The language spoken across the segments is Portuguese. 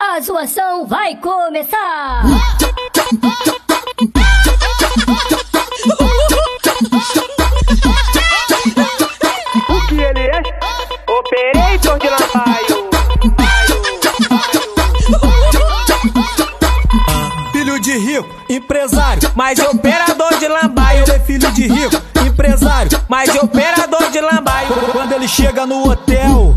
A zoação vai começar! O que ele é? Operator de lambaio. Filho de rico, empresário, mas operador de lambaio. Ele é filho de rico, empresário, mas operador de lambaio. Quando ele chega no hotel,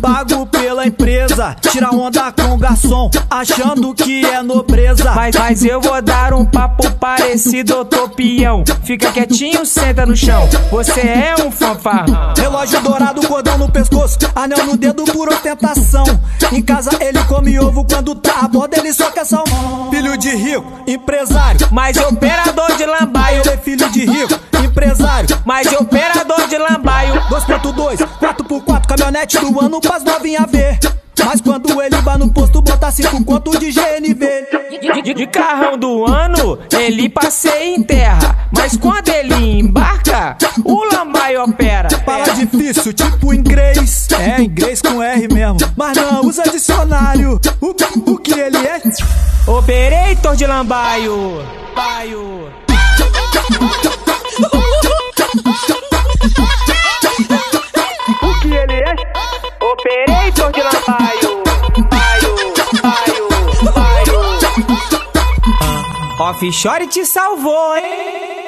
pago pela empresa. Tira onda com o garçom, achando que é nobreza. Mas, mas eu vou dar um papo parecido, ô topião. Fica quietinho, senta no chão. Você é um fanfarrão. Relógio dourado, cordão no pescoço, anel no dedo por ostentação. Em casa ele come ovo, quando tá a borda ele só quer salmão. Filho de rico, empresário, Mas operador de lambaio. ele é filho de rico, empresário. Mas operador de lambaio. 2.2, 4x4, caminhonete do ano pras novinha ver. Mas quando ele vai no posto, bota 5 conto de GNV. De, de- de carrão do ano, ele passeia em terra. Mas quando ele embarca, o lambaio opera. Fala difícil, tipo inglês. É, inglês com R mesmo. Mas não usa dicionário. O, o que ele é? Operator de lambaio. Baio. Operator de lambaio. Baio, baio, baio. Offshore te salvou, hein?